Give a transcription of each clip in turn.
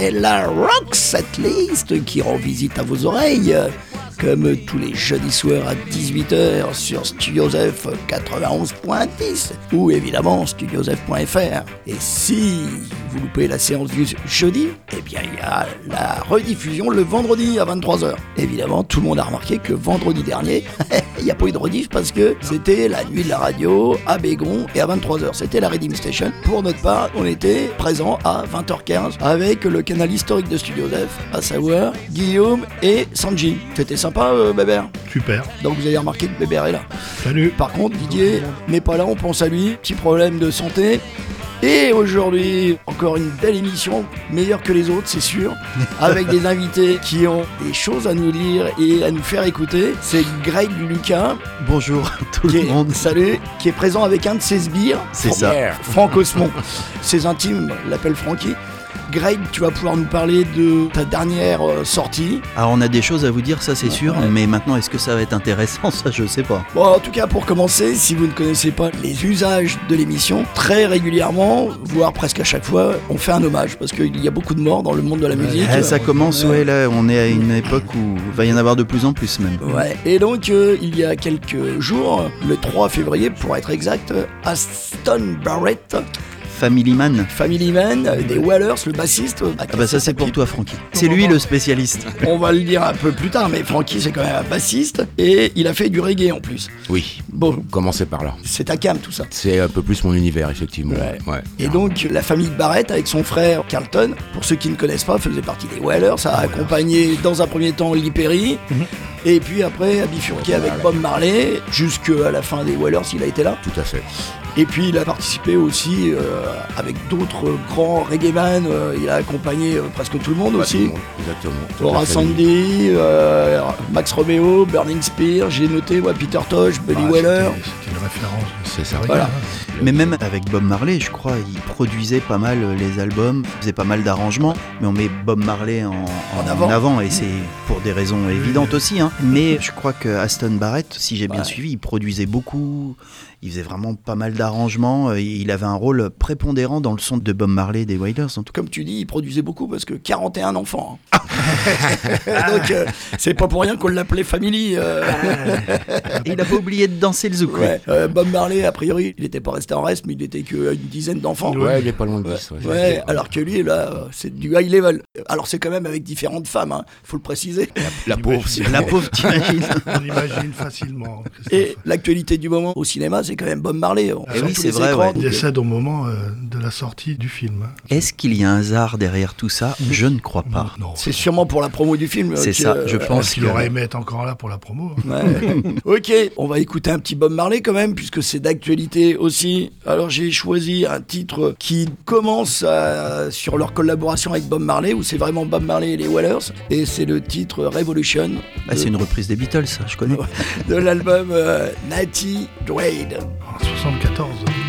C'est la Rock Setlist qui rend visite à vos oreilles comme tous les jeudis soirs à 18h sur Studiosef 91.10 ou évidemment studiosef.fr. Et si vous loupez la séance du jeudi, eh bien il y a la rediffusion le vendredi à 23h. Évidemment, tout le monde a remarqué que vendredi dernier, il n'y a pas eu de rediff parce que c'était la nuit de la radio à Bégon et à 23h. C'était la Redeem Station. Pour notre part, on était présent à 20h15 avec le canal historique de Studiosef, à savoir Guillaume et Sanji. C'était sympa, euh, Bébert Super. Donc vous avez remarqué que Bébert est là. Salut. Par contre, Didier n'est pas là, on pense à lui. Petit problème de santé. Et aujourd'hui, encore une belle émission, meilleure que les autres, c'est sûr, avec des invités qui ont des choses à nous dire et à nous faire écouter. C'est Greg Lucas, Bonjour tout le est, monde. salut, qui est présent avec un de ses sbires. C'est ça. Franck Osmond. Ses intimes l'appellent Francky. Greg, tu vas pouvoir nous parler de ta dernière euh, sortie. Alors on a des choses à vous dire, ça c'est sûr, ouais. mais maintenant est-ce que ça va être intéressant? Ça je sais pas. Bon, en tout cas, pour commencer, si vous ne connaissez pas les usages de l'émission, très régulièrement, voire presque à chaque fois, on fait un hommage parce qu'il y a beaucoup de morts dans le monde de la musique. Ah, ça commence, ouais, là on est à une époque où il va y en avoir de plus en plus même. Ouais. Et donc, euh, il y a quelques jours, le 3 février pour être exact, Aston Barrett, Family Man. Family Man, euh, des Wallers, le bassiste. Ah bah ça c'est pour toi Francky. C'est lui le spécialiste. On va le dire un peu plus tard, mais Francky c'est quand même un bassiste et il a fait du reggae en plus. Oui, Bon, commencez par là. c'est ta cam tout ça. C'est un peu plus mon univers, effectivement. Ouais. Ouais. Et donc, la famille Barrett, avec son frère Carlton, pour ceux qui ne connaissent pas, faisait partie des Whalers. Ça a accompagné dans un premier temps Lee Perry, et puis après a bifurqué avec Bob Marley, jusqu'à la fin des Whalers, il a été là. Tout à fait. Et puis, il a participé aussi euh, avec d'autres grands reggaeman. euh, il a accompagné euh, presque tout le monde Ouais, tout aussi. le monde, Exactement. Laura. Sandy, Max Romeo, Burning Spear, j'ai noté moi, Peter Tosh, Buddy Ah, Weller. C'était une référence. C'est ça. rien, Voilà. hein. Mais même avec Bob Marley, je crois, il produisait pas mal les albums, faisait pas mal d'arrangements, mais on met Bob Marley en, En avant. et c'est pour des raisons évidentes aussi. hein. Mais je crois que Aston Barrett, si j'ai bien Ouais. suivi, il produisait beaucoup, il faisait vraiment pas mal d'arrangements, euh, il avait un rôle prépondérant dans le son de Bob Marley des Wailers en tout cas. Comme tu dis, il produisait beaucoup parce que 41 enfants. hein. Donc, euh, c'est pas pour rien qu'on l'appelait Family. euh. Et il a pas oublié de danser le zouk. Ouais, euh, Bob Marley, a priori, il n'était pas resté en reste, mais il était qu'à une dizaine d'enfants. Ouais, il est pas loin de Ouais, 10. ouais, alors que lui, là, c'est du high level. Alors, c'est quand même avec différentes femmes, hein, faut le préciser. La pauvre, si- La pauvre, t'imagines On l'imagine facilement. Christophe. Et l'actualité du moment au cinéma, c'est quand même Bob Marley. On Eh sort oui, c'est vrai, écrans, ouais. Il euh, décède au moment euh, de la sortie du film. hein. Est-ce qu'il y a un hasard derrière tout ça? Je ne crois pas. Non. C'est sûrement pour la promo du film. C'est ça, euh, je pense qu'il que- aurait aimé être encore là pour la promo. hein. Ouais. ok, on va écouter un petit Bob Marley quand même, puisque c'est d'actualité aussi. Alors j'ai choisi un titre qui commence à- sur leur collaboration avec Bob Marley, où c'est vraiment Bob Marley et les Wallers, et c'est le titre Revolution Ah, c'est une reprise des Beatles, ça, je connais. de l'album euh, Natty Dread. En 74.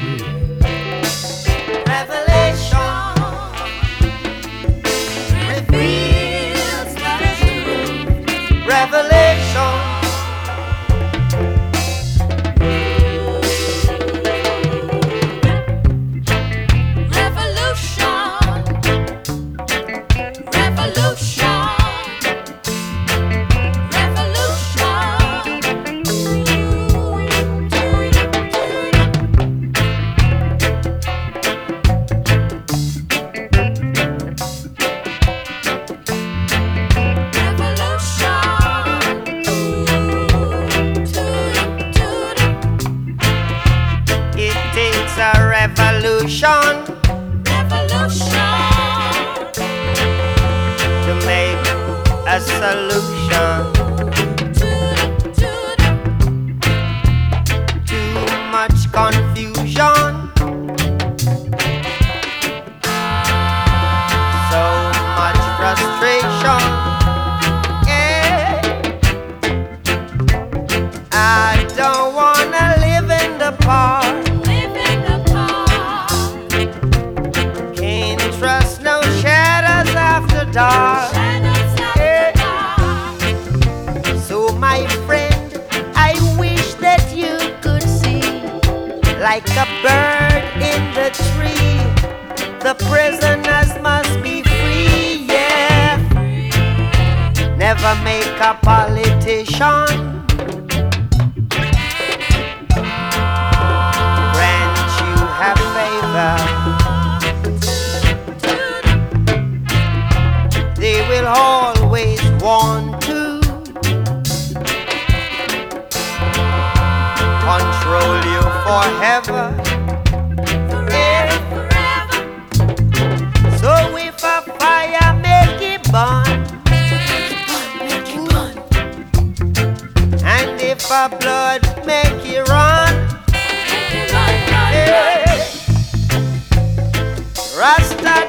You forever. Yeah. So if a fire make it burn, and if a blood make it run, yeah. Rasta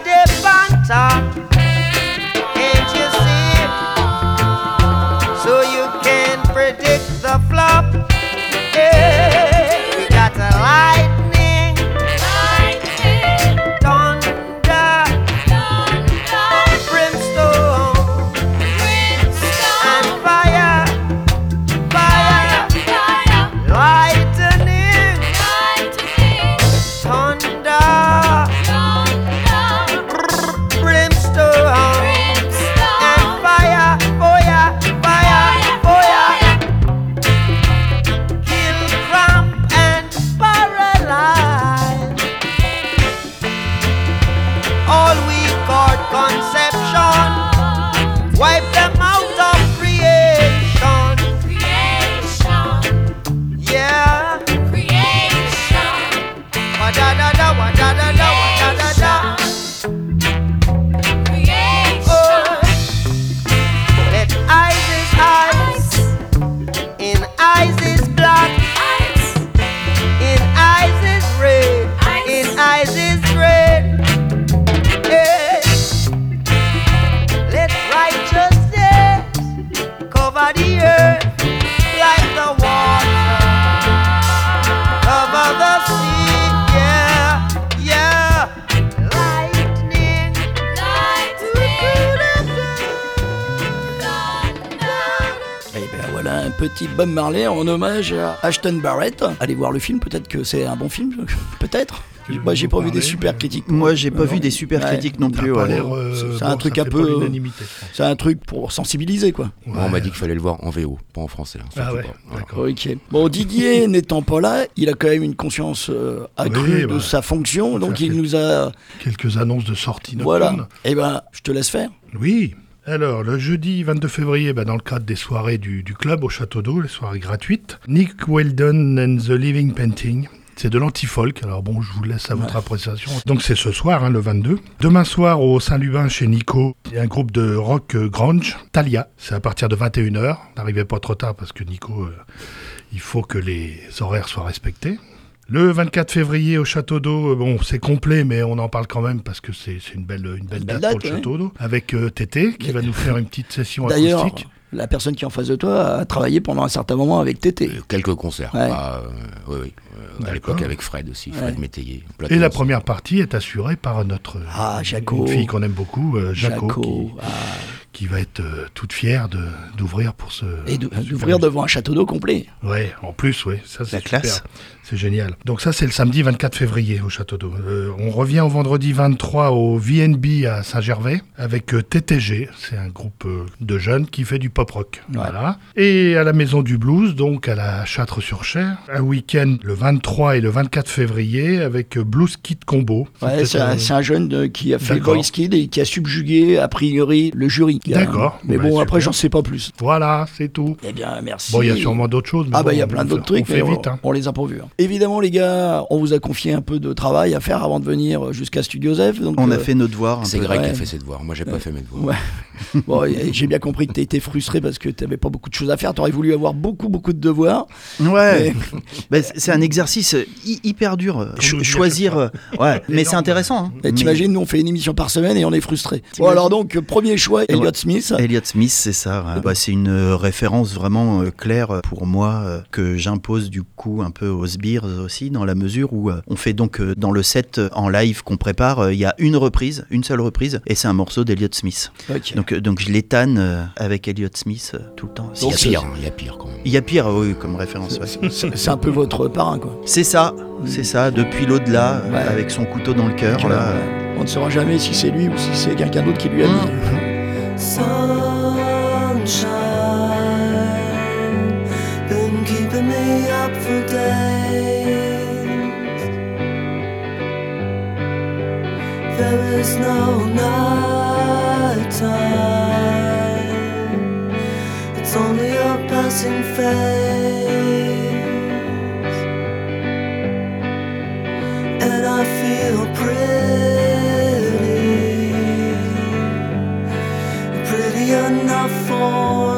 petit Bob Marley en hommage à Ashton Barrett. Allez voir le film, peut-être que c'est un bon film, peut-être. Moi j'ai pas vu des super critiques. Moi, j'ai pas Non. vu des super Ouais. critiques non plus. euh, C'est bon, un truc un peu-. C'est un truc pour sensibiliser quoi. On m'a dit qu'il fallait le voir en VO, pas en français. hein, Ah surtout ouais, pas. Voilà. d'accord. Ok. Bon, Didier n'étant pas là, il a quand même une conscience euh, accrue Oui, de bah, sa fonction, donc il nous a. Quelques annonces de sortie Voilà. Eh ben, je te laisse faire. Oui. Alors, le jeudi 22 février, bah, dans le cadre des soirées du, du club au Château d'Eau, les soirées gratuites, Nick Weldon and the Living Painting. C'est de l'anti-folk, alors bon, je vous laisse à votre appréciation. Donc c'est ce soir, hein, le 22. Demain soir, au Saint-Lubin, chez Nico, il y a un groupe de rock euh, grunge, Talia. C'est à partir de 21h. N'arrivez pas trop tard parce que Nico, euh, il faut que les horaires soient respectés. Le 24 février au Château d'Eau, euh, bon, c'est complet, mais on en parle quand même parce que c'est c'est une belle, une belle Une date, pour le ouais. Château d'Eau, avec euh, Tété qui va nous faire une petite session D'ailleurs, acoustique. la personne qui est en face de toi a travaillé pendant un certain moment avec Tété. Euh, Quelques concerts. Ouais. pas, euh, oui, oui. Euh, à l'époque avec Fred aussi, Fred Ouais. Métayer. Et la première partie est assurée par notre Ah, Jaco. une fille qu'on aime beaucoup, euh, Jaco, Jaco. qui, Ah. Qui va être euh, toute fière de d'ouvrir pour ce Et d'ouvrir devant un château d'eau complet. Ouais, en plus, ouais, ça c'est La super. classe. C'est génial. Donc ça c'est le samedi 24 février au Château d'Eau. Euh, on revient au vendredi 23 au VNB à Saint-Gervais avec euh, TTG, c'est un groupe de jeunes qui fait du pop rock. Voilà. Et à la Maison du Blues, donc à la Châtre-sur-Cher, un week-end le 23 et le 24 février avec Blues Kit Combo. Ouais, c'est un, un- c'est un jeune qui a fait. Voice Kid et qui a subjugué, a priori, le jury. D'accord. Mais Ouais, bon, super. après, j'en sais pas plus. Voilà, c'est tout. Eh bien, merci. Bon, il y a sûrement d'autres choses. mais Ah bah bon, il y a plein d'autres trucs, On fait mais vite. on, hein. on les a pas vus. hein. Évidemment les gars, on vous a confié un peu de travail à faire avant de venir jusqu'à Studio Zef. Donc, On a euh, fait nos devoirs. C'est. Greg qui ouais. a fait ses devoirs. Moi, j'ai pas fait mes devoirs. Ouais. Bon, j'ai bien compris que tu été frustré parce que tu n'avais pas beaucoup de choses à faire. Tu aurais voulu avoir beaucoup, beaucoup de devoirs. Ouais. Bah, c'est un exercice euh, hy- hyper dur. euh, cho- choisir. euh, Ouais, mais c'est intéressant. hein. Mais- T'imagines, nous on fait une émission par semaine et on est frustré. Bon, alors donc, euh, premier choix, Elliott Smith. Elliott Smith, c'est ça. ouais. Bah, c'est une euh, référence vraiment euh, claire euh, pour moi euh, que j'impose du coup un peu aux sbires aussi, dans la mesure où euh, on fait donc euh, dans le set en live qu'on prépare, euh, il y a une reprise, une seule reprise, et c'est un morceau d'Elliott Smith. Donc, euh, donc je l'étane euh, avec Elliott Smith euh, tout le temps. Il y a pire, hein, il y a pire quand même. Il y a pire, oui, comme référence. ouais. C'est c'est un peu votre parrain, quoi. C'est ça, c'est ça, depuis l'au-delà, Ouais. avec son couteau dans le cœur. Là. On ne saura jamais si c'est lui ou si c'est quelqu'un d'autre qui lui a mis. sunshine been keeping me up for days. There is no night time, it's only a passing phase, and I feel. enough for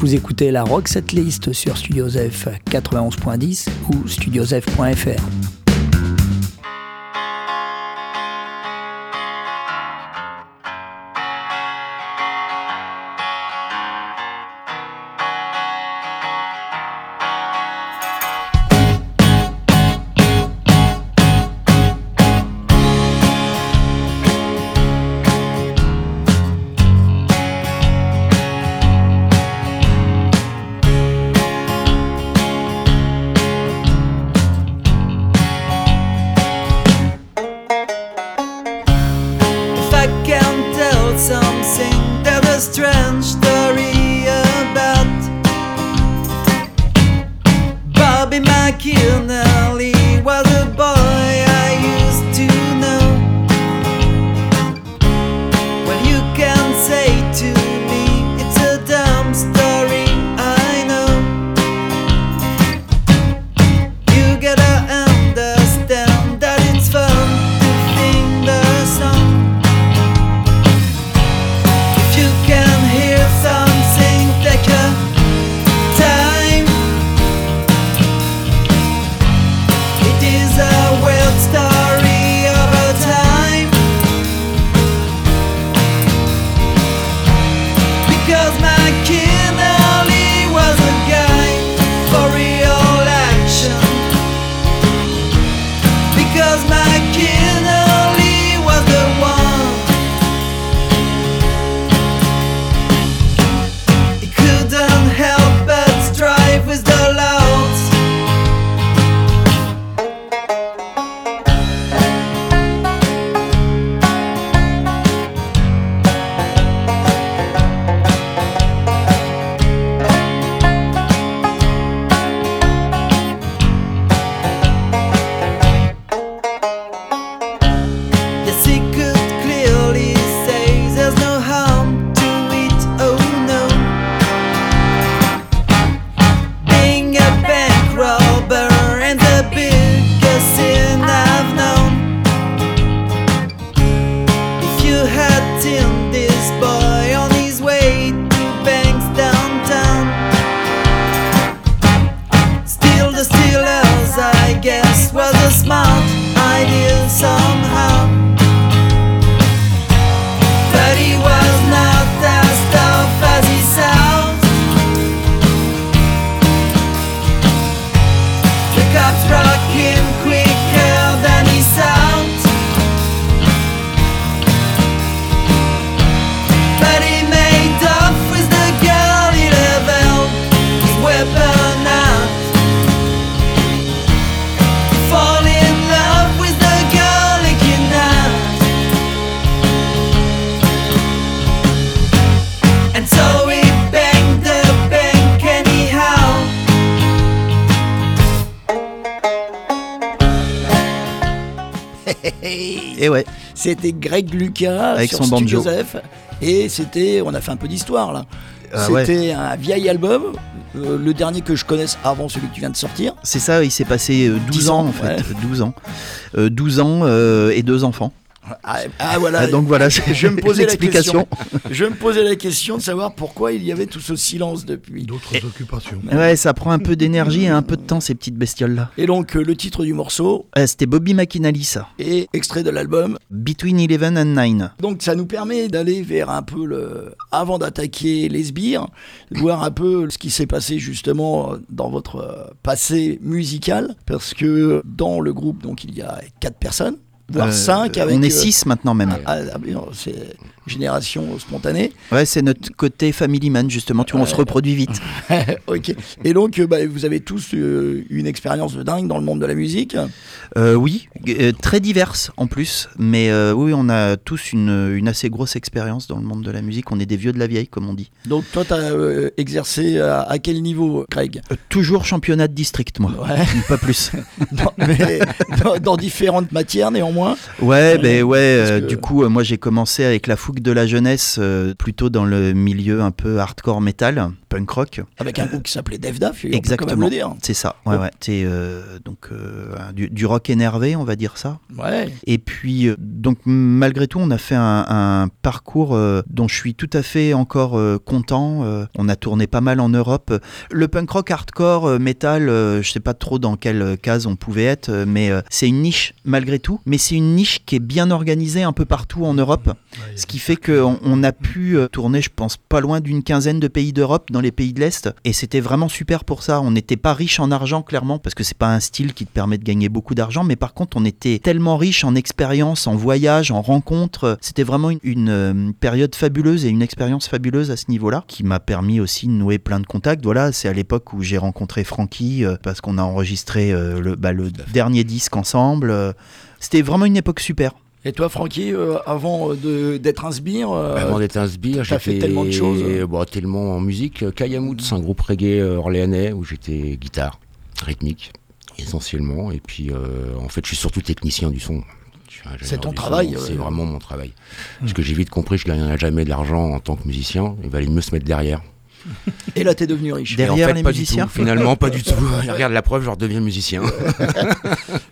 Vous écoutez la Rock Setlist sur Studiozef 91.10 ou studiozef.fr. C'était Greg Lucas Avec sur son Stu. Joseph. Et c'était, on a fait un peu d'histoire là. Ah ouais. c'était un vieil album, euh, le dernier que je connaisse avant celui que tu viens de sortir. c'est ça, il s'est passé euh, 12 10 ans ans, en fait. ouais. 12 ans. Euh, 12 ans euh, et deux enfants. Ah, ah, voilà. Ah, donc voilà, je me la l'explication. Je me posais la question de savoir pourquoi il y avait tout ce silence depuis. D'autres occupations. Ouais, ça prend un peu d'énergie et un peu de temps ces petites bestioles-là. Et donc euh, le titre du morceau Euh, C'était Bobby McInally ça. est extrait de l'album. Between 11 and 9. Donc ça nous permet d'aller vers un peu le avant d'attaquer les sbires, voir un peu ce qui s'est passé justement dans votre euh, passé musical parce que dans le groupe donc il y a quatre personnes voire Euh, cinq avec On est euh, 6 maintenant même. ah, ah, non, c'est génération spontanée. Ouais, c'est notre côté family man justement. Tu vois, on se reproduit vite. ok. Et donc euh, bah, vous avez tous euh, une expérience de dingue dans le monde de la musique? Euh, oui, très diverses en plus, mais oui, on a tous une, une assez grosse expérience dans le monde de la musique. On est des vieux de la vieille, comme on dit. Donc toi tu as exercé à, à quel niveau Craig? Toujours championnat de district, moi. Ouais. Pas plus. dans, mais dans, dans différentes matières néanmoins. Ouais, ben ouais. que- Du coup, moi, j'ai commencé avec la fougue de la jeunesse, euh, plutôt dans le milieu un peu hardcore metal, punk rock. Avec un groupe qui s'appelait Def Daf, on peut quand même Exactement. le dire. C'est ça. Ouais, Oh. ouais. C'est euh, donc euh, du, du rock énervé, on va dire ça. Ouais. Et puis, euh, donc, malgré tout, on a fait un, un parcours euh, dont je suis tout à fait encore euh, content. Euh, on a tourné pas mal en Europe. Le punk rock hardcore, euh, metal, euh, je sais pas trop dans quelle case on pouvait être, mais euh, c'est une niche malgré tout. Mais c'est une niche qui est bien organisée un peu partout en Europe. Ce qui fait qu'on on a pu euh, tourner, je pense, pas loin d'une quinzaine de pays d'Europe, dans les pays de l'Est. Et c'était vraiment super pour ça. On n'était pas riche en argent, clairement, parce que c'est pas un style qui te permet de gagner beaucoup d'argent. Mais par contre, on était tellement riche en expérience, en voyage, en rencontres. C'était vraiment une, une, euh, période fabuleuse et une expérience fabuleuse à ce niveau-là, qui m'a permis aussi de nouer plein de contacts. Voilà, c'est à l'époque où j'ai rencontré Frankie, euh, parce qu'on a enregistré euh, le, bah, le dernier disque ensemble. Euh, C'était vraiment une époque super. Et toi, Francky, euh, avant euh, de- d'être un sbire, euh, Avant d'être un sbire, j'ai fait tellement de choses. Bon, tellement en musique. Kayamout, c'est un groupe reggae euh, orléanais où j'étais guitare, rythmique, essentiellement. Et puis, euh, en fait, je suis surtout technicien du son. C'est ton travail, C'est vraiment mon travail. Parce que j'ai vite compris que je gagnerais jamais de l'argent en tant que musicien. Il valait mieux se mettre derrière. et là, t'es devenu riche. Derrière Et en fait, les pas musiciens du tout. Finalement, pas du tout. Regarde la preuve, je redeviens musicien.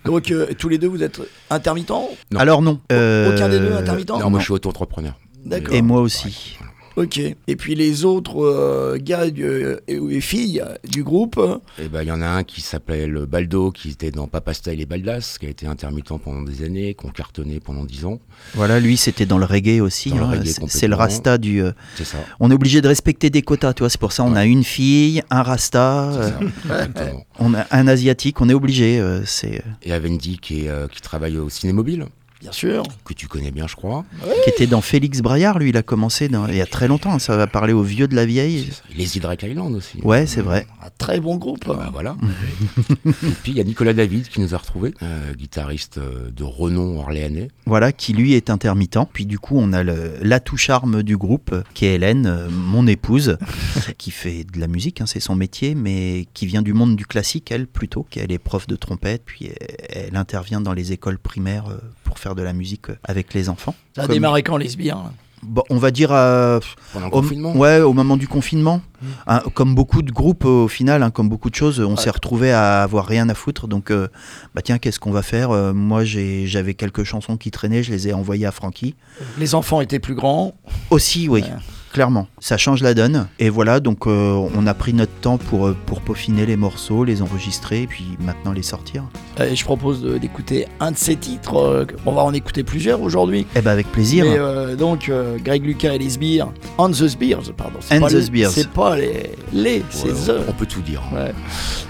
Donc, euh, tous les deux, vous êtes intermittents Non. Alors non. Euh, Aucun des deux intermittent non, moi, je suis auto-entrepreneur. D'accord. Et moi aussi. Ok. Et puis les autres euh, gars du- euh, et, et filles du groupe, euh, Et ben, il y en a un qui s'appelle Baldo, qui était dans Papa Style et Baldas, qui a été intermittent pendant des années, qui ont cartonné pendant 10 ans. Voilà, lui c'était dans le reggae aussi. Hein. C'est- le rasta du. euh, C'est ça. on est obligé de respecter des quotas, tu vois. C'est pour ça on a une fille, un rasta, C'est euh, ça, exactement. on a un asiatique. On est obligé. euh, c'est Et Avendi, qui, est, euh, qui travaille au Cinémobile, bien sûr. que tu connais bien, je crois. qui était dans Félix Braillard. Lui, il a commencé dans- il y a très longtemps. hein. Ça va parler aux vieux de la vieille. Les Hydrac Island aussi. Ouais, c'est vrai. Un très bon groupe. Bah, voilà. Et puis il y a Nicolas David qui nous a retrouvés, euh, guitariste euh, de renom orléanais. Voilà, qui lui est intermittent. Puis du coup, on a le- l'atout charme du groupe, euh, qui est Hélène, mon épouse, qui fait de la musique, hein, c'est son métier, mais qui vient du monde du classique, elle plutôt, qu'elle est prof de trompette, puis elle, elle intervient dans les écoles primaires euh, pour faire de la musique euh, avec les enfants. Ça a Comme- démarré quand les sbires Bon, on va dire le au, confinement. ouais, au moment du confinement. Hein, comme beaucoup de groupes, euh, au final, hein, comme beaucoup de choses, on s'est retrouvé à avoir rien à foutre. Donc, euh, bah tiens, qu'est-ce qu'on va faire? Euh, Moi, j'ai- j'avais quelques chansons qui traînaient, je les ai envoyées à Francky. Les enfants étaient plus grands. Aussi, oui, Ouais. Clairement. Ça change la donne. Et voilà, donc euh, on a pris notre temps pour, euh, pour peaufiner les morceaux, les enregistrer, et puis maintenant les sortir. Et je propose d'écouter un de ces titres. euh, on va en écouter plusieurs aujourd'hui. Eh ben avec plaisir. Mais euh, donc, euh, Greg Lucas et les sbires. On the Sbires, pardon. And pas the les- Sbires. C'est pas les. Les, c'est Ouais, the. on peut tout dire. Ouais.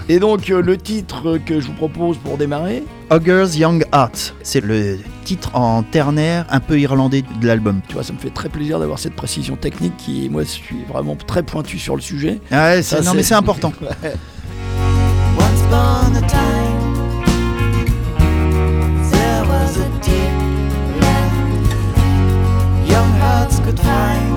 Et donc, euh, le titre que je vous propose pour démarrer, Ogre's Young Heart, c'est le titre en ternaire un peu irlandais de l'album. tu vois, ça me fait très plaisir d'avoir cette précision technique qui, moi, je suis vraiment très pointu sur le sujet. Ah ouais, Ça, non mais c'est important. Ouais. Once upon a time, there was a deep land young hearts could find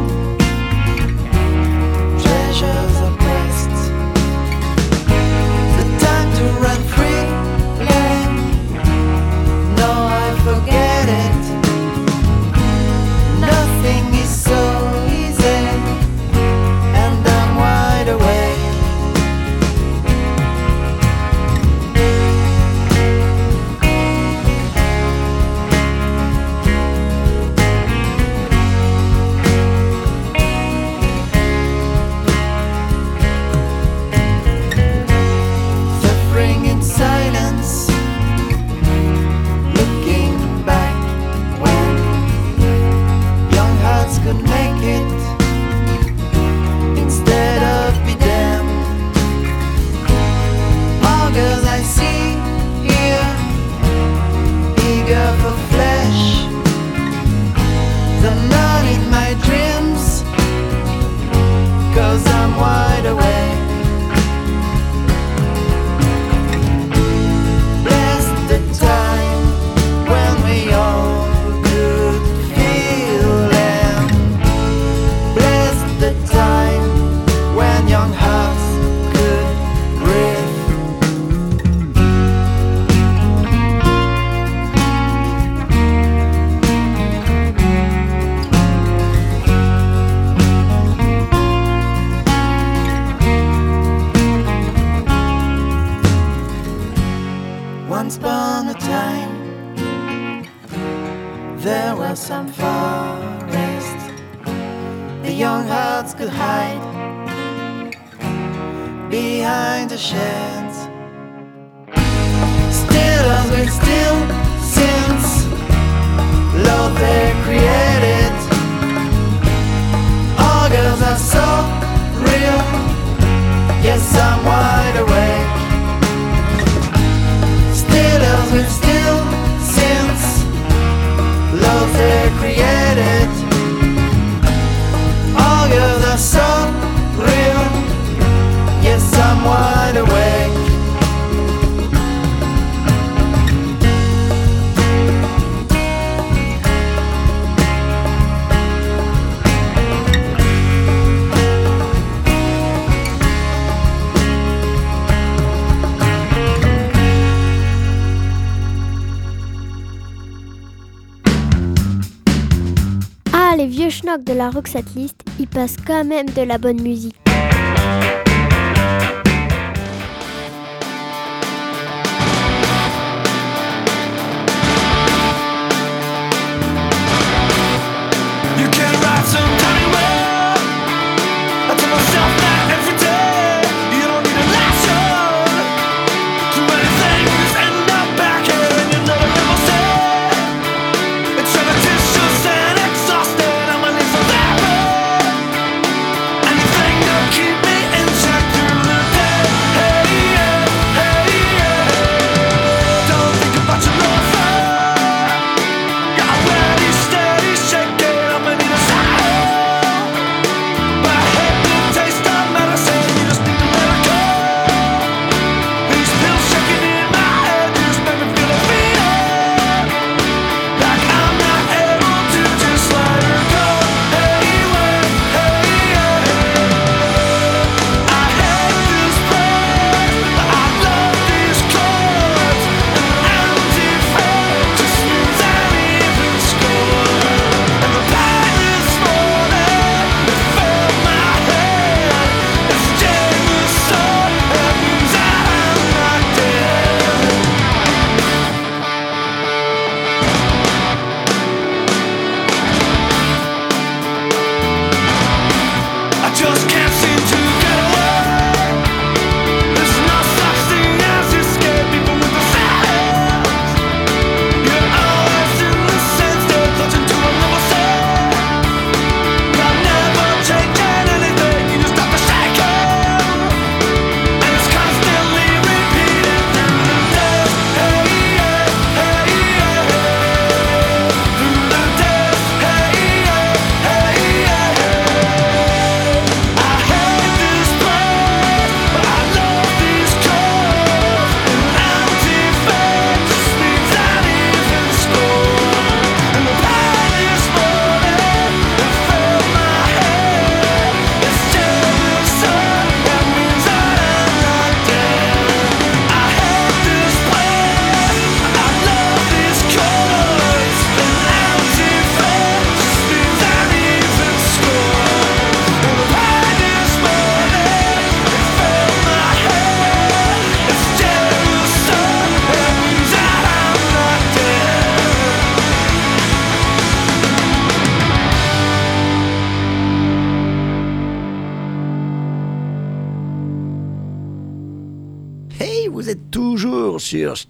de la Roxatlist, il passe quand même de la bonne musique.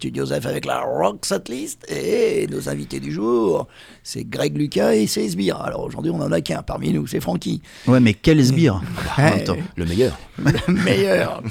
Studio avec la Rock Setlist. Et nos invités du jour, c'est Greg Lucas et c'est Esbir. Alors aujourd'hui, on en a qu'un parmi nous, c'est Francky. Ouais, mais quel Esbir bah, hey, Le meilleur. Le meilleur.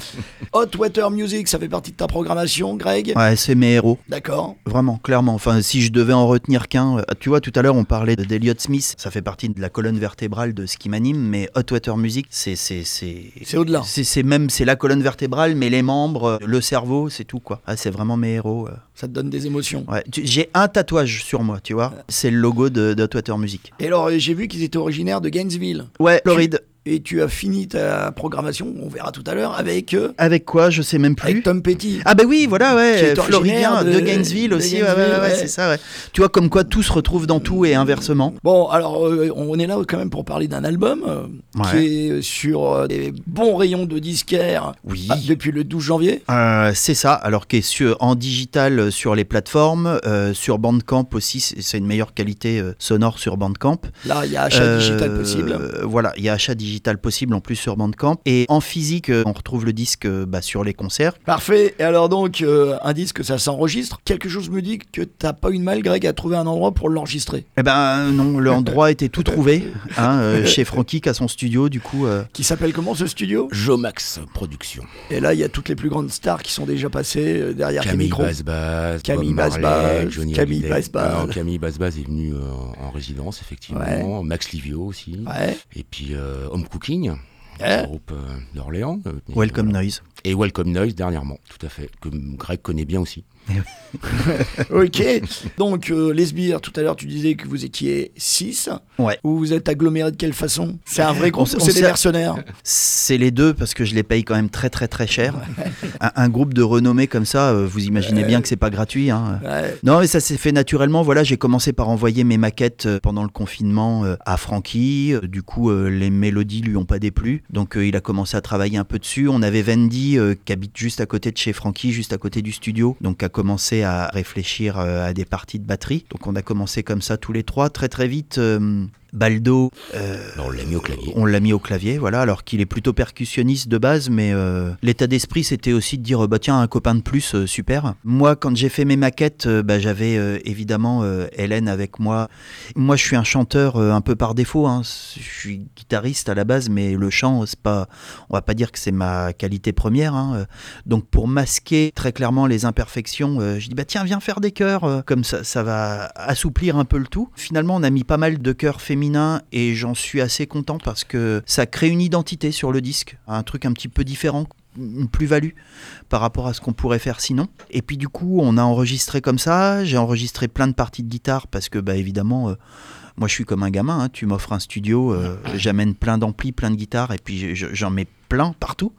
Hot Water Music, ça fait partie de ta programmation, Greg Ouais, c'est mes héros. D'accord. Vraiment, clairement. Enfin, si je devais en retenir qu'un, euh, tu vois, tout à l'heure, on parlait d'Elliott Smith. Ça fait partie de la colonne vertébrale de ce qui m'anime, mais Hot Water Music, c'est. C'est au-delà. C'est même, c'est la colonne vertébrale, mais les membres, euh, le cerveau, c'est tout, quoi. Ah, c'est vraiment mes héros. Euh. Ça te donne des émotions. J'ai un tatouage sur moi, tu vois. Euh. C'est le logo de, Twitter Music. Et alors, euh, j'ai vu qu'ils étaient originaires de Gainesville. Ouais, Floride et tu as fini ta programmation, on verra tout à l'heure, avec, euh, Avec quoi Je sais même plus. avec Tom Petty. Ah bah oui, voilà, ouais, Floridien de- de, Gainesville de aussi, ouais, ouais, ouais, c'est ça, ouais. Tu vois, comme quoi tout se retrouve dans tout et inversement. Bon, alors euh, on est là quand même pour parler d'un album euh, qui est sur des bons rayons de disquaires Oui. ah, depuis le 12 janvier. C'est ça, alors qui est sur, en digital sur les plateformes, sur Bandcamp aussi, c'est une meilleure qualité sonore sur Bandcamp. Là, il y a achat digital possible. Voilà, il y a achat digital possible en plus sur Bandcamp. Et en physique, euh, on retrouve le disque euh, bah, sur les concerts. Parfait. Et alors donc, euh, un disque, ça s'enregistre. Quelque chose me dit que t'as pas eu de mal, Greg, à trouver un endroit pour l'enregistrer. Eh ben non, l'endroit était tout trouvé hein, euh, chez Francky qui a son studio, du coup. euh, Qui s'appelle comment ce studio? Jomax Productions. Et là, il y a toutes les plus grandes stars qui sont déjà passées derrière tes Camille micros. Basbaz, Camille Basbaz, Johnny Camille. Basbaz. Camille Basbaz est venu euh, en résidence, effectivement. Ouais. Max Livio aussi. Ouais. Et puis euh, Home Cooking, un groupe euh, d'Orléans. euh, Welcome voilà. Noise. Et Welcome Noise dernièrement, tout à fait, que Greg connaît bien aussi. Ok. Donc, euh, les sbires, tout à l'heure, tu disais que vous étiez 6. Ouais. Vous vous êtes agglomérés de quelle façon? C'est un vrai groupe ou c'est des mercenaires? C'est les deux parce que je les paye quand même très très très cher. un, un groupe de renommée comme ça, euh, vous imaginez bien que c'est pas gratuit. hein. Ouais. Non, mais ça s'est fait naturellement. Voilà, j'ai commencé par envoyer mes maquettes euh, pendant le confinement à Francky. Du coup, les mélodies lui ont pas déplu. Donc, il a commencé à travailler un peu dessus. On avait Vendy qui habite juste à côté de chez Francky, juste à côté du studio. Donc, a commencé à réfléchir euh, à des parties de batterie. Donc, on a commencé comme ça tous les trois. Très très vite, euh, Baldo. euh, on l'a mis au clavier. on l'a mis au clavier, voilà, alors qu'il est plutôt percussionniste de base, mais euh, l'état d'esprit c'était aussi de dire euh, bah tiens un copain de plus, super. Moi quand j'ai fait mes maquettes, bah, j'avais évidemment Hélène avec moi. Moi je suis un chanteur un peu par défaut, hein. je suis guitariste à la base, mais le chant c'est pas, on va pas dire que c'est ma qualité première. hein. Donc pour masquer très clairement les imperfections, je dis bah tiens viens faire des chœurs, comme ça ça va assouplir un peu le tout. Finalement on a mis pas mal de chœurs féminins et j'en suis assez content parce que ça crée une identité sur le disque, un truc un petit peu différent une plus-value par rapport à ce qu'on pourrait faire sinon. Et puis du coup, on a enregistré comme ça, j'ai enregistré plein de parties de guitare parce que bah évidemment euh, moi je suis comme un gamin, hein. tu m'offres un studio, euh, j'amène plein d'amplis, plein de guitares et puis je- je- j'en mets plein partout.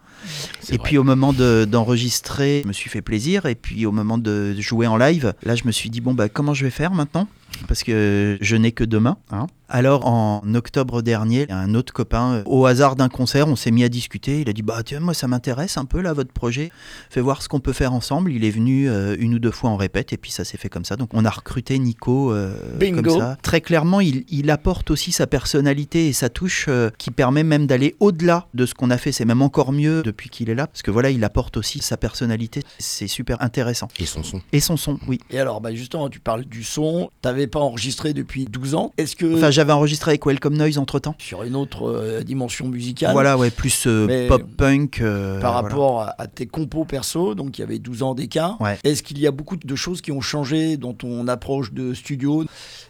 Et vrai. puis au moment de- d'enregistrer, je me suis fait plaisir. Et puis au moment de jouer en live, là je me suis dit bon bah comment je vais faire maintenant? Parce que je n'ai que demain. hein. Alors en octobre dernier, un autre copain, euh, au hasard d'un concert, on s'est mis à discuter. Il a dit bah tiens moi ça m'intéresse un peu là votre projet. Fais voir ce qu'on peut faire ensemble. Il est venu euh, une ou deux fois en répète et puis ça s'est fait comme ça. Donc on a recruté Nico euh, Bingo. comme ça. Très clairement, il, il apporte aussi sa personnalité et sa touche euh, qui permet même d'aller au-delà de ce qu'on a fait. C'est même encore mieux depuis qu'il est là parce que voilà, il apporte aussi sa personnalité. C'est super intéressant. Et son son. Et son son, oui. Et alors, bah justement, tu parles du son. T'avais pas enregistré depuis 12 ans. Est-ce que Enfin, j'avais enregistré avec Welcome Noise entre temps. sur une autre euh, dimension musicale, Voilà, ouais, plus euh, pop-punk. euh, par voilà. rapport à, à tes compos perso, donc il y avait 12 ans d'écart, Ouais. est-ce qu'il y a beaucoup de choses qui ont changé dans ton approche de studio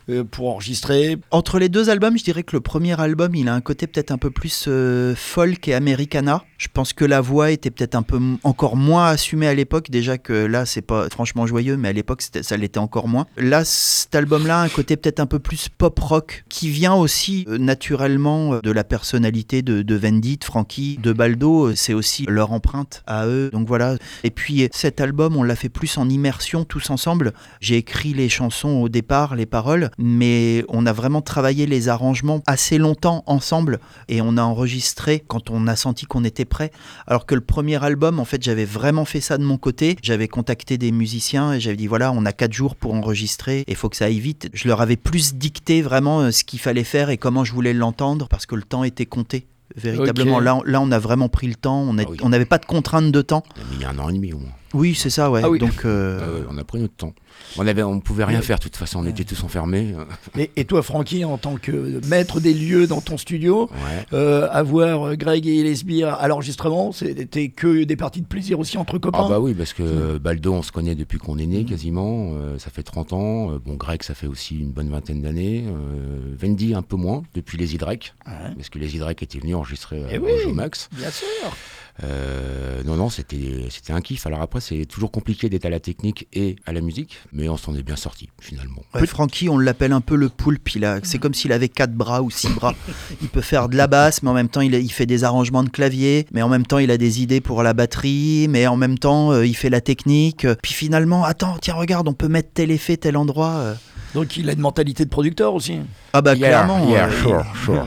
euh, pour enregistrer? Entre les deux albums, je dirais que le premier album, il a un côté peut-être un peu plus euh, folk et americana. Je pense que la voix était peut-être un peu encore moins assumée à l'époque. Déjà que là, c'est pas franchement joyeux, mais à l'époque, ça l'était encore moins. Là, cet album-là, a un côté peut-être un peu plus pop rock, qui vient aussi euh, naturellement de la personnalité de, de Vendy, de Frankie, de Baldo. C'est aussi leur empreinte à eux. Donc voilà. Et puis cet album, on l'a fait plus en immersion tous ensemble. J'ai écrit les chansons au départ, les paroles, mais on a vraiment travaillé les arrangements assez longtemps ensemble et on a enregistré quand on a senti qu'on était prêt. Alors que le premier album, en fait, j'avais vraiment fait ça de mon côté. J'avais contacté des musiciens et j'avais dit voilà, on a quatre jours pour enregistrer et faut que ça aille vite. Je leur avais plus dicté vraiment euh, ce qu'il fallait faire et comment je voulais l'entendre parce que le temps était compté. Véritablement, là, on- là, on a vraiment pris le temps. On a- Ah oui. n'avait pas de contrainte de temps. On a mis un an et demi au moins. Oui, c'est ça, ouais. Ah oui. Donc, euh, ouais, on a pris notre temps. On avait, on pouvait rien faire de toute façon. On était tous enfermés. et, et toi, Francky, en tant que maître des lieux dans ton studio, Ouais. euh, avoir euh, Greg et les sbires à l'enregistrement, c'était que des parties de plaisir aussi entre copains? Ah bah oui, parce que Baldo, on se connaît depuis qu'on est né quasiment. euh, ça fait 30 ans. Euh, bon, Greg, ça fait aussi une bonne vingtaine d'années. Euh, Vendy, un peu moins, depuis les Y. Ouais. Parce que les Y étaient venus enregistrer Eh euh, oui. au Max. Bien sûr Euh, non, non, c'était un kiff. Alors après, c'est toujours compliqué d'être à la technique et à la musique, mais on s'en est bien sorti finalement. Francky, on l'appelle un peu le poulpe. C'est comme s'il avait quatre bras ou six bras. Il peut faire de la basse, mais en même temps, il, il fait des arrangements de clavier. Mais en même temps, il a des idées pour la batterie. Mais en même temps, euh, il fait la technique. Puis finalement, attends, tiens, regarde, on peut mettre tel effet, tel endroit. Donc il a une mentalité de producteur aussi. Ah bah Yeah, clairement. yeah, euh, sure, sure.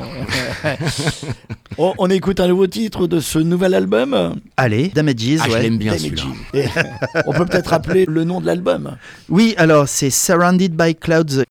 On, on écoute un nouveau titre de ce nouvel album. Allez, Damages. Ah, je ouais. l'aime bien Damage. celui-là. On peut peut-être rappeler le nom de l'album. Oui, alors c'est Surrounded by Clouds.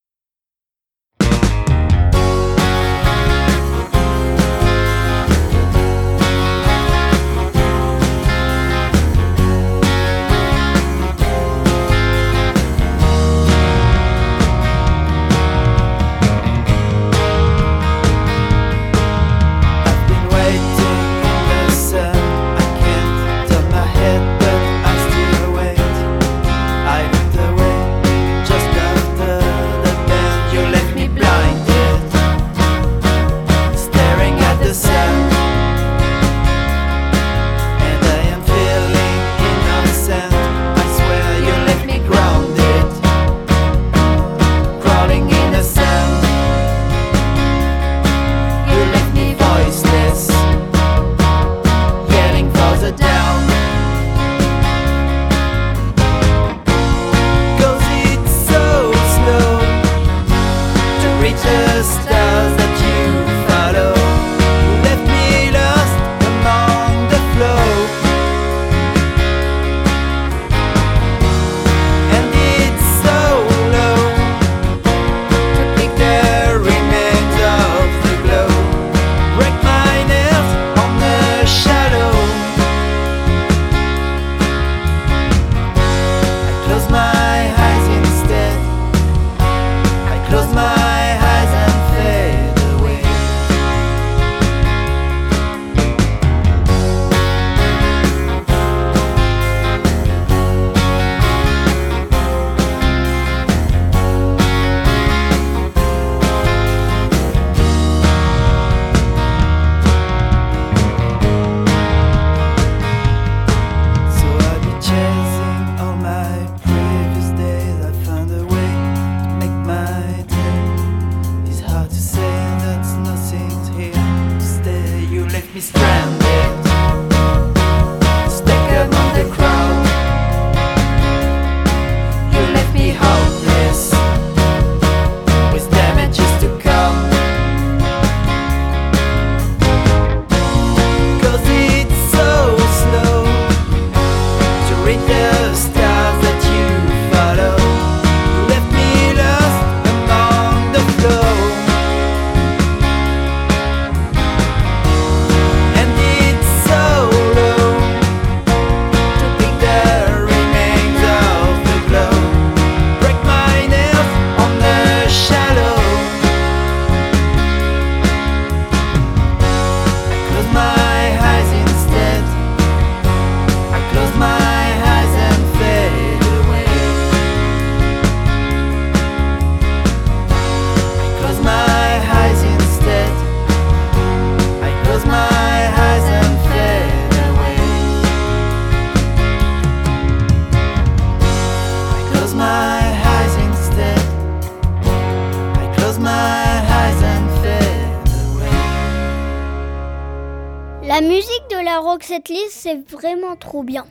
C'est vraiment trop bien.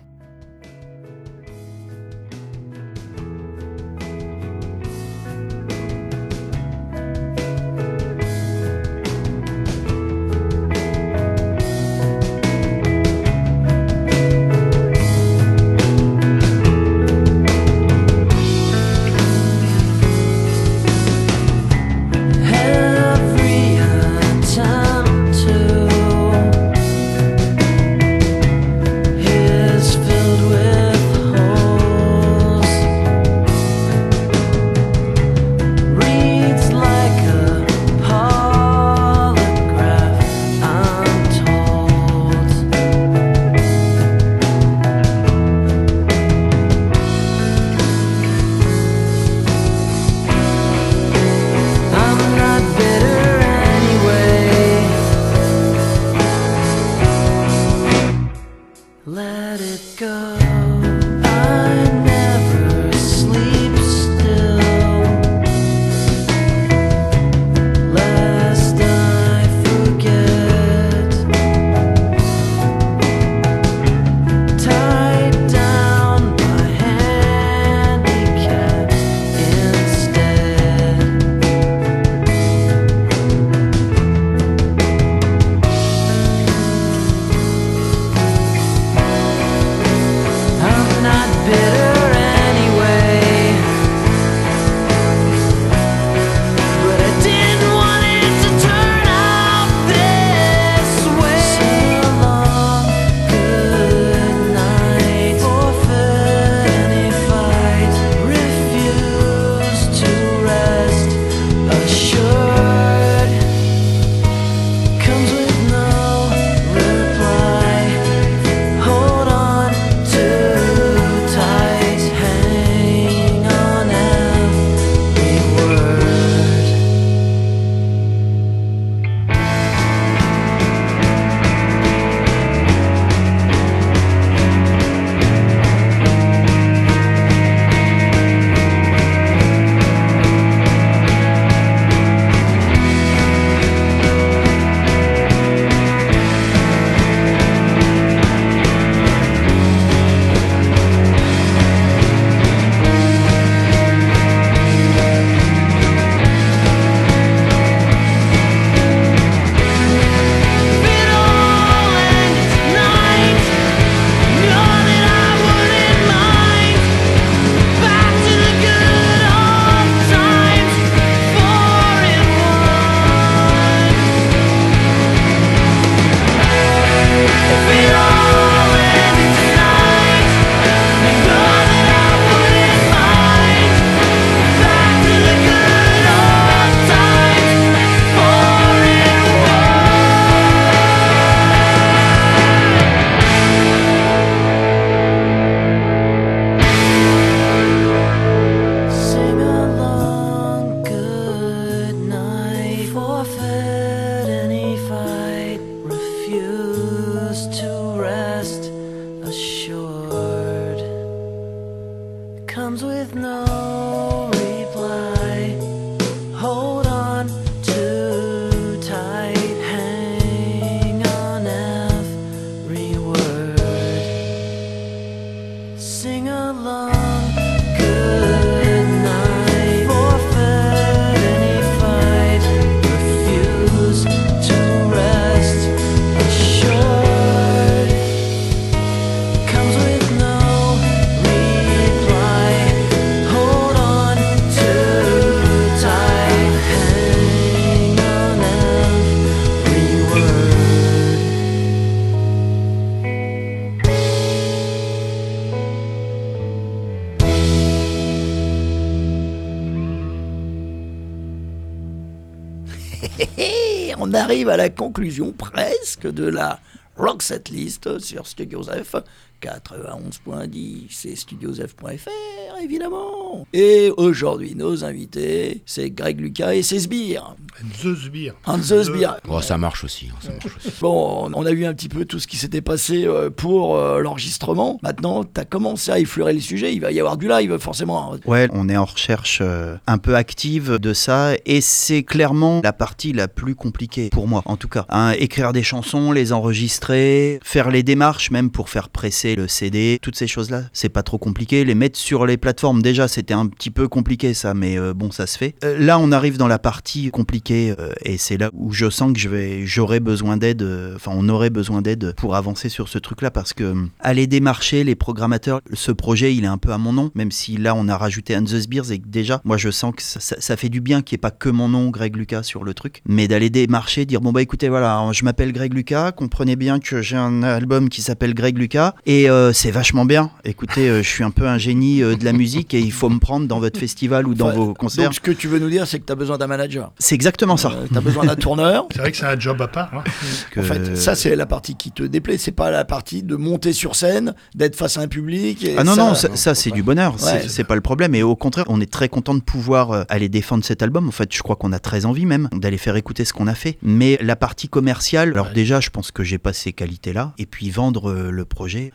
À la conclusion presque de la Rock Set List sur Studios F. 91.10 et studiosf.fr évidemment. Et aujourd'hui nos invités c'est Greg Lucas et ses sbires. And the Sbire. And the Sbires. Oh, ça marche aussi. hein, ça marche aussi. Bon, on a vu un petit peu tout ce qui s'était passé euh, pour euh, l'enregistrement. Maintenant, tu as commencé à effleurer le sujet. Il va y avoir du live, forcément. Ouais, on est en recherche euh, un peu active de ça et c'est clairement la partie la plus compliquée pour moi, en tout cas. Hein, écrire des chansons, les enregistrer, faire les démarches même pour faire presser le CD, toutes ces choses-là, c'est pas trop compliqué. Les mettre sur les plateformes, déjà, c'était un petit peu compliqué ça, mais euh, bon, ça se fait. Euh, là, on arrive dans la partie compliquée euh, et c'est là où je sens que je vais, j'aurai besoin d'aide. Enfin, on aurait besoin d'aide pour avancer sur ce truc-là parce que euh, aller démarcher les programmateurs, ce projet, il est un peu à mon nom, même si là, on a rajouté And the Spears et que déjà, moi, je sens que ça, ça- ça fait du bien qu'il n'y ait pas que mon nom, Greg Lucas, sur le truc, mais d'aller démarcher, dire bon bah écoutez, voilà, je m'appelle Greg Lucas, comprenez bien que j'ai un album qui s'appelle Greg Lucas et euh, c'est vachement bien. Écoutez, euh, je suis un peu un génie euh, de la musique et il faut me prendre dans votre festival ou dans Enfin, vos concerts. Donc, ce que tu veux nous dire, c'est que tu as besoin d'un manager. C'est exactement ça. tu as besoin d'un tourneur. C'est vrai que c'est un job à part. hein. Que- En fait, ça, c'est la partie qui te déplaît. C'est pas la partie de monter sur scène, d'être face à un public. et Ah non, ça, non, ça, ça, c'est du bonheur, Ouais. c'est pas le problème. Et au contraire, on est très content de pouvoir euh, aller défendre cet album. En fait, je crois qu'on a très envie même d'aller faire écouter ce qu'on a fait. Mais la partie commerciale, alors déjà, je pense que j'ai passé ces qualités-là, et puis vendre euh, le projet.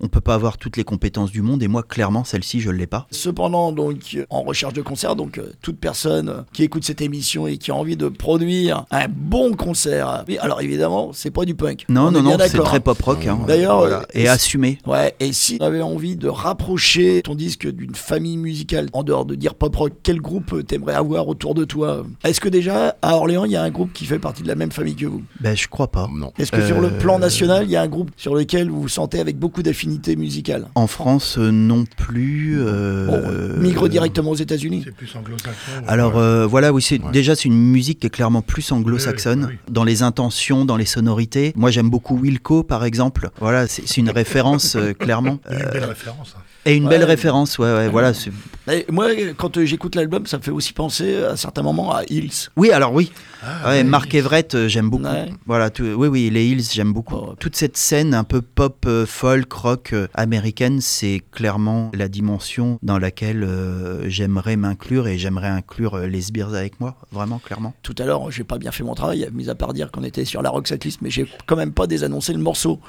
On peut pas avoir toutes les compétences du monde, et moi, clairement, celle-ci, je l'ai pas. Cependant, donc, en recherche de concert, donc euh, toute personne qui écoute cette émission et qui a envie de produire un bon concert. Oui, alors évidemment, c'est pas du punk. Non, On non, non, c'est très pop rock. hein. D'ailleurs, Voilà. euh, et assumé. Ouais, et si tu avais envie de rapprocher ton disque d'une famille musicale, en dehors de dire pop rock, quel groupe euh, t'aimerais avoir autour de toi? Est-ce que déjà, à Orléans, il y a un groupe qui fait partie de la même famille que vous? Ben, je crois pas. Non. Est-ce que sur le Euh, plan national, il y a un groupe sur lequel vous vous sentez avec beaucoup d'affinités musicales? En France, euh, non plus. euh, Bon, euh, Migre directement aux États-Unis C'est plus anglo-saxon. Alors ouais. euh, voilà, oui, c'est Ouais. déjà c'est une musique qui est clairement plus anglo-saxonne Oui, dans les intentions, dans les sonorités. Moi, j'aime beaucoup Wilco, par exemple. Voilà, c'est une référence euh, clairement Il y a une Euh, belle référence. hein. et une Ouais. belle référence. Ouais, ouais, voilà. c'est- Et Moi, quand euh, j'écoute l'album, ça me fait aussi penser à certains moments à Hills. Oui, alors oui. Ah, Ouais. Mark Everett, euh, j'aime beaucoup. Ouais. Voilà, tout- oui, oui, les Hills, j'aime beaucoup. Oh. Toute cette scène un peu pop, euh, folk, rock euh, américaine, c'est clairement la dimension dans laquelle euh, j'aimerais m'inclure et j'aimerais inclure euh, les Sbires avec moi, vraiment, clairement. Tout à l'heure, j'ai pas bien fait mon travail, mis à part dire qu'on était sur la rock setlist, mais j'ai quand même pas désannoncé le morceau.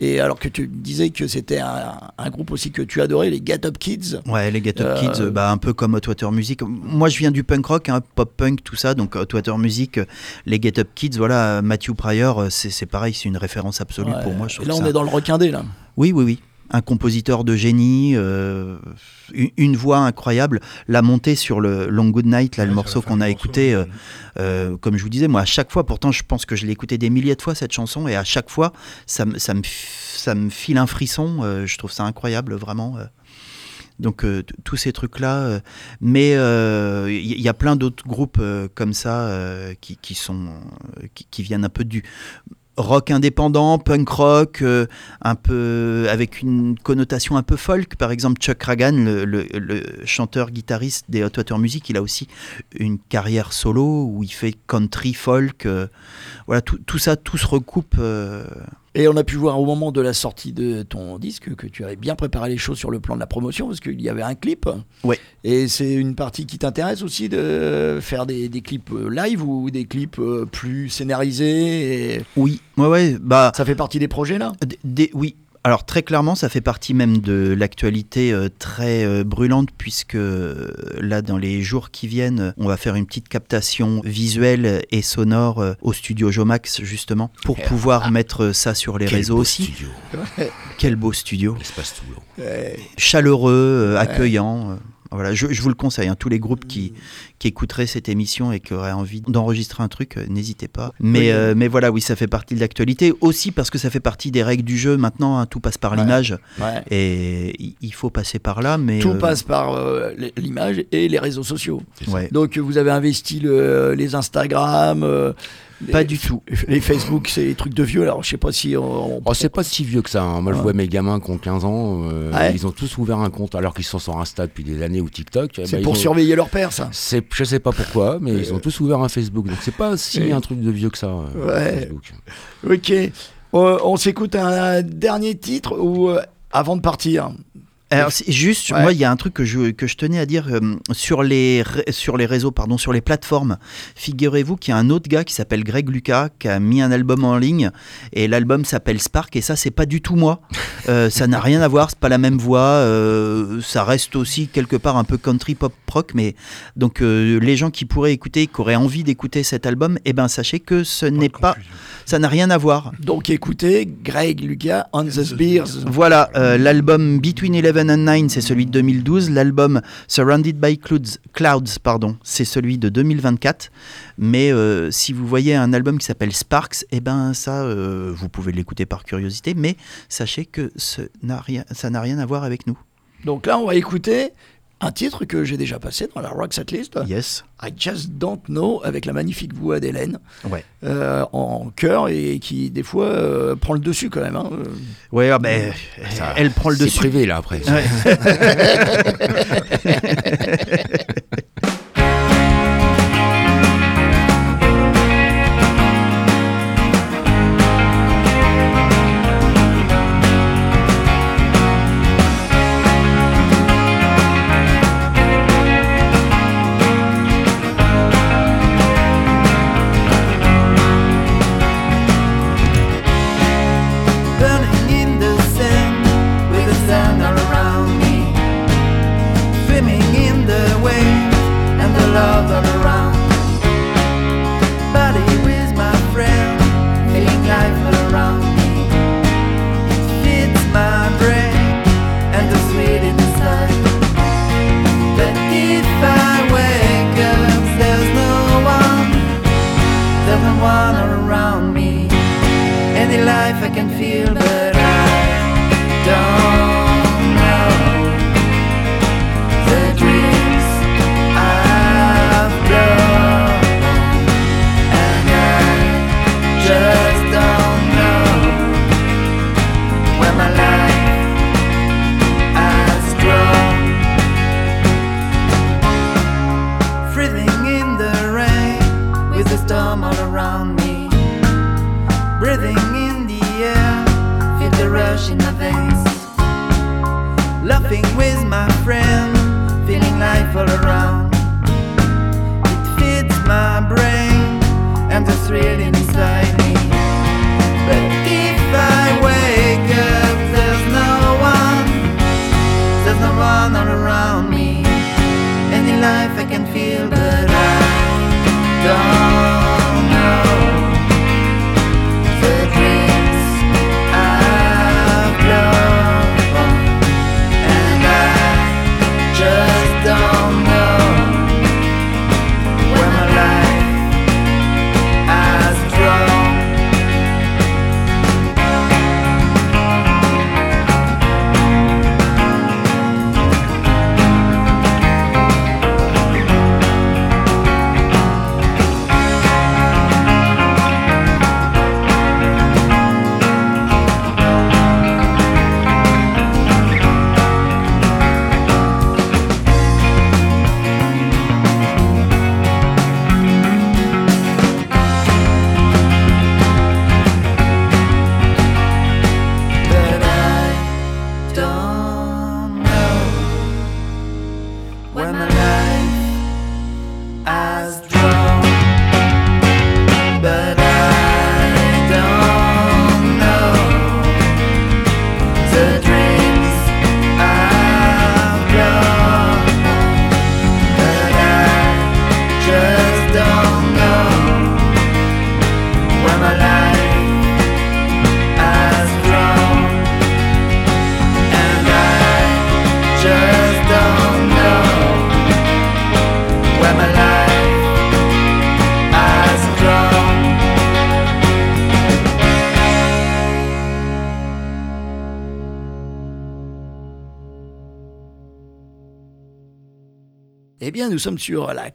Et alors que tu disais que c'était un, un groupe aussi que tu adorais, les Get Up Kids. Ouais, les Get Up Euh, Kids, bah, un peu comme Hot Water Music. Moi, je viens du punk rock, hein, pop punk, tout ça. Donc, Hot Water Music, les Get Up Kids, voilà, Matthew Pryor, euh, c'est pareil, c'est une référence absolue Ouais. pour moi. Je là, on ça- est dans le requindé, là. Oui, oui, oui. Un compositeur de génie, euh, une, une voix incroyable. La montée sur le Long Good Night, là, le morceau qu'on a morceau. écouté, euh, euh, comme je vous disais, moi, à chaque fois, pourtant, je pense que je l'ai écouté des milliers de fois, cette chanson, et à chaque fois, ça, me- ça, me, f- ça me file un frisson. je trouve ça incroyable, vraiment. Donc, euh, tous ces trucs-là. euh, mais euh, il y, y a plein d'autres groupes comme ça qui, qui sont, qui, qui viennent un peu du rock indépendant, punk rock, euh, un peu avec une connotation un peu folk. Par exemple, Chuck Ragan, le, chanteur-guitariste des Hot Water Music, il a aussi une carrière solo où il fait country, folk. euh, voilà, tout, tout ça, tout se recoupe. euh, Et on a pu voir au moment de la sortie de ton disque que tu avais bien préparé les choses sur le plan de la promotion, parce qu'il y avait un clip. Ouais. Et c'est une partie qui t'intéresse aussi de faire des, des clips euh, live ou des clips euh, plus scénarisés. et oui, ouais, ouais, bah. Ça fait partie des projets, là? Des- oui. Alors très clairement, ça fait partie même de l'actualité euh, très euh, brûlante puisque euh, là, dans les jours qui viennent, on va faire une petite captation visuelle et sonore euh, au studio Jomax justement pour pouvoir mettre ça sur les Quel réseaux beau aussi. studio. Quel beau studio, L'espace Toulon. chaleureux, euh, accueillant. Voilà, je, je vous le conseille. hein, tous les groupes qui, qui écouteraient cette émission et qui auraient envie d'enregistrer un truc, euh, n'hésitez pas. Mais, Oui. euh, mais voilà, oui, ça fait partie de l'actualité. Aussi parce que ça fait partie des règles du jeu. Maintenant, hein, tout passe par Ouais. l'image. Ouais. Et il- faut passer par là. Mais Tout euh, passe par euh, l'image et les réseaux sociaux. ouais. Donc vous avez investi le- les Instagram, Pas du tout. Les Facebook, c'est des trucs de vieux. Alors je sais pas si on. on- Oh, c'est pas si vieux que ça. hein. Moi, je vois mes gamins qui ont 15 ans, euh, Ouais. ils ont tous ouvert un compte alors qu'ils sont sur Insta depuis des années ou TikTok. c'est ben, pour ont- surveiller leur père, ça. C'est, je sais pas pourquoi, mais ils ont tous ouvert un Facebook. Donc c'est pas si Et- un truc de vieux que ça. euh, Ouais. Facebook. Ok. Euh, on s'écoute un dernier titre ou euh, avant de partir? Alors, juste, Ouais. moi, il y a un truc que je, que je tenais à dire euh, sur, les, sur les réseaux, pardon, sur les plateformes. Figurez-vous qu'il y a un autre gars qui s'appelle Greg Lucas qui a mis un album en ligne et l'album s'appelle Spark et ça, c'est pas du tout moi. Euh, ça n'a rien à voir, c'est pas la même voix. euh, ça reste aussi quelque part un peu country pop rock, mais donc euh, les gens qui pourraient écouter, qui auraient envie d'écouter cet album, eh ben sachez que ce n'est pas, ça n'a rien à voir. Donc écoutez, Greg Lucas, On the Spears. Voilà, euh, l'album Between Eleven and c'est celui de 2012. L'album Surrounded by Clouds, pardon, c'est celui de 2024. Mais euh, si vous voyez un album qui s'appelle Sparks, eh ben ça, euh, vous pouvez l'écouter par curiosité, mais sachez que ça n'a rien à voir avec nous. Donc là, on va écouter un titre que j'ai déjà passé dans la Rock Setlist. Yes. I Just Don't Know, avec la magnifique voix d'Hélène, Ouais. euh, en chœur et qui, des fois, euh, prend le dessus quand même. hein. Ouais, ah ben, Ça- elle prend le c'est dessus. privé là après. Ouais. nous sommes sur la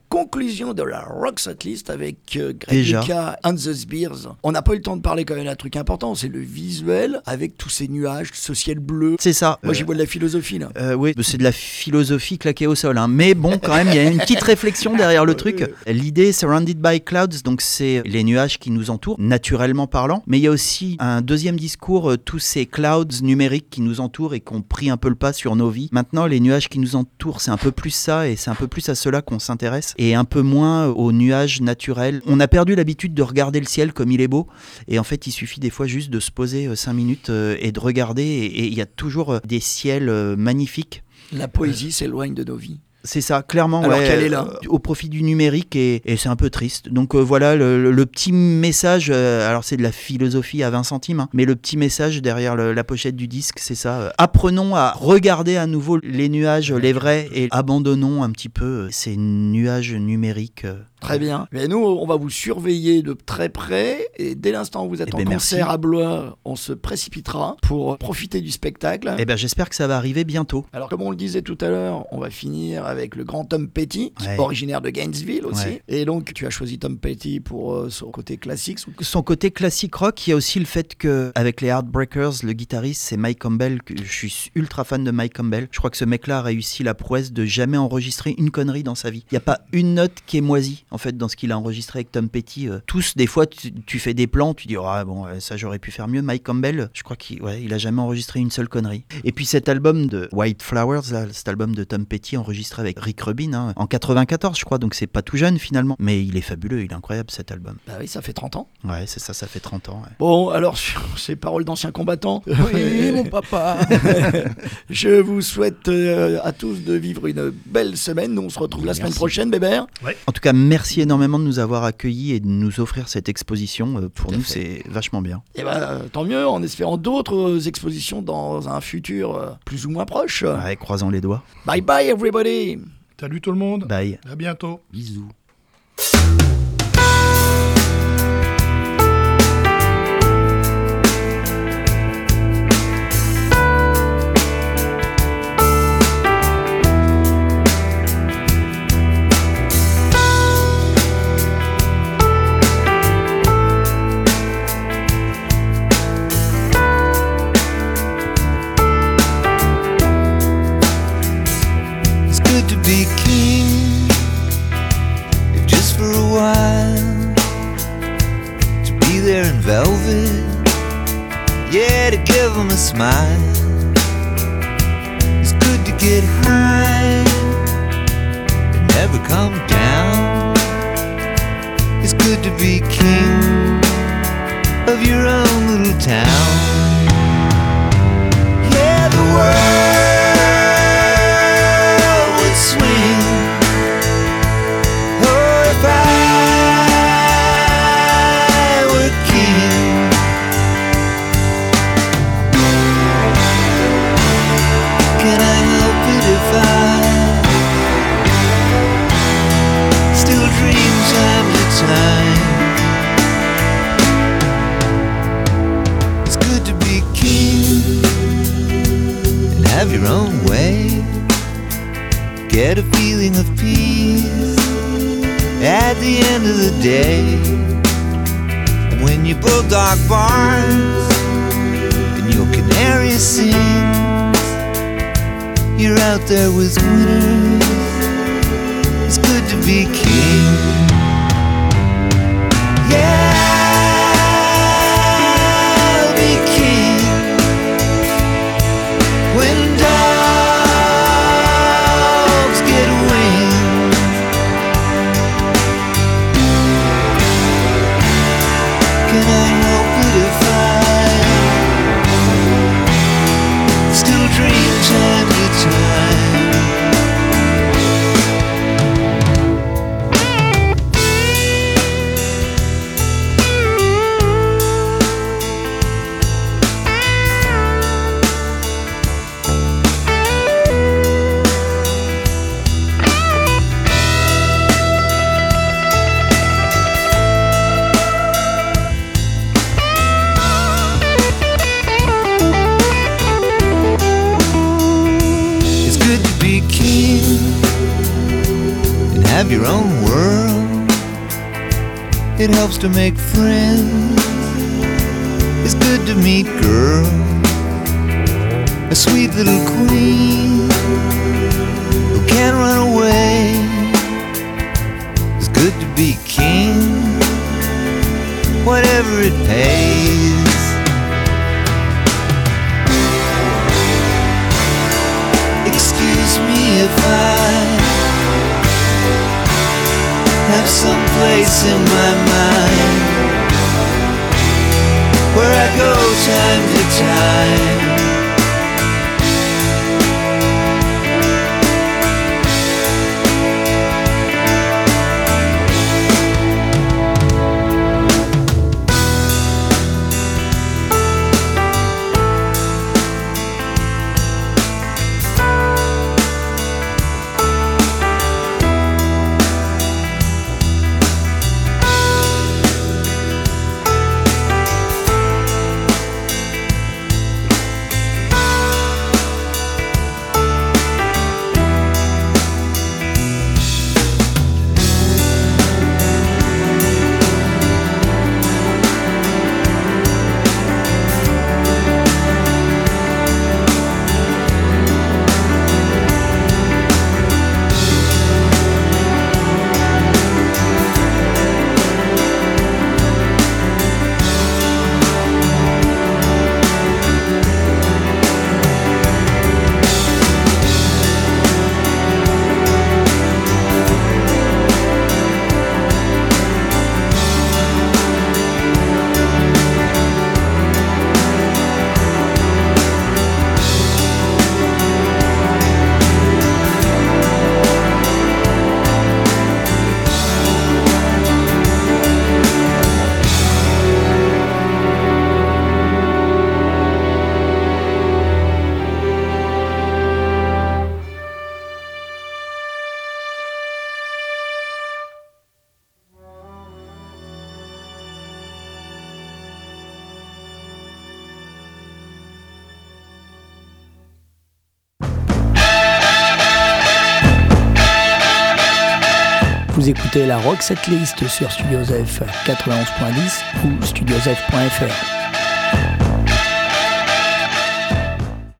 de la Rock List avec euh. Greg and the Spears. On n'a pas eu le temps de parler quand même d'un truc important, c'est le visuel avec tous ces nuages, ce ciel bleu. C'est ça. Moi, Euh, j'y vois de la philosophie là. Euh, oui, c'est de la philosophie claquée au sol. hein. Mais bon, quand même, il y a une petite réflexion derrière le truc. L'idée, surrounded by clouds, donc c'est les nuages qui nous entourent, naturellement parlant. Mais il y a aussi un deuxième discours, euh, tous ces clouds numériques qui nous entourent et qui ont pris un peu le pas sur nos vies. Maintenant, les nuages qui nous entourent, c'est un peu plus ça et c'est un peu plus à cela qu'on s'intéresse et un peu moins aux nuages naturels. On a perdu l'habitude de regarder le ciel comme il est beau et en fait, il suffit des fois juste de se poser 5 minutes euh, et de regarder et il y a toujours euh, des ciels euh, magnifiques. La poésie s'éloigne de nos vies. C'est ça, clairement. Alors ouais, qu'elle est là. euh, Au profit du numérique et, et c'est un peu triste. Donc euh, voilà le, petit message. euh, alors c'est de la philosophie à 20 centimes, hein, mais le petit message derrière le- la pochette du disque, c'est ça. apprenons à regarder à nouveau les nuages, les vrais, et abandonnons un petit peu ces nuages numériques. Très bien. Mais nous, on va vous surveiller de très près. Et dès l'instant où vous êtes Eh en ben, concert merci. à Blois, on se précipitera pour profiter du spectacle. Eh ben j'espère que ça va arriver bientôt. Alors, comme on le disait tout à l'heure, on va finir avec le grand Tom Petty, Ouais. originaire de Gainesville aussi. Ouais. Et donc, tu as choisi Tom Petty pour euh, son côté classique. Son côté classique rock, il y a aussi le fait que avec les Heartbreakers, le guitariste c'est Mike Campbell. Je suis ultra fan de Mike Campbell. Je crois que ce mec-là a réussi la prouesse de jamais enregistrer une connerie dans sa vie. Il n'y a pas une note qui est moisie en fait dans ce qu'il a enregistré avec Tom Petty. euh. tous, des fois, tu, tu fais des plans, tu dis ah bon ouais, ça j'aurais pu faire mieux. Mike Campbell, je crois qu'il ouais, il a jamais enregistré une seule connerie. Et puis cet album de White Flowers, là, cet album de Tom Petty enregistré avec Rick Rubin hein, en 94 je crois, donc c'est pas tout jeune finalement. Mais il est fabuleux, il est incroyable cet album. Bah oui, ça fait 30 ans. Ouais, c'est ça, ça fait 30 ans. ouais. Bon, alors, sur ces paroles d'anciens combattants, Oui, mon papa. je vous souhaite euh, à tous de vivre une belle semaine. Nous, on se retrouve la semaine Merci. prochaine, Bébert. En tout cas, merci énormément de nous avoir accueillis et de nous offrir cette exposition. Euh, Pour nous, c'est vachement bien. Et ben, tant mieux, en espérant d'autres expositions dans un futur euh, plus ou moins proche. Ouais, croisons les doigts. Bye bye, everybody! Salut tout le monde. Bye. À bientôt. Bisous. Smile. It's good to get high and never come down. It's good to be king of your own little town. Yeah, the world time? It's good to be king and have your own way. Get a feeling of peace at the end of the day. When your bulldog barks and your canary sings. You're out there with winners. It's good to be king. To make friends. It's good to meet girls, a sweet little queen who can't run away. It's good to be king, whatever it pays. Excuse me if I have some place in my mind where I go time to time. Rock Setlist sur Studio F 91.10 ou studiosf.fr.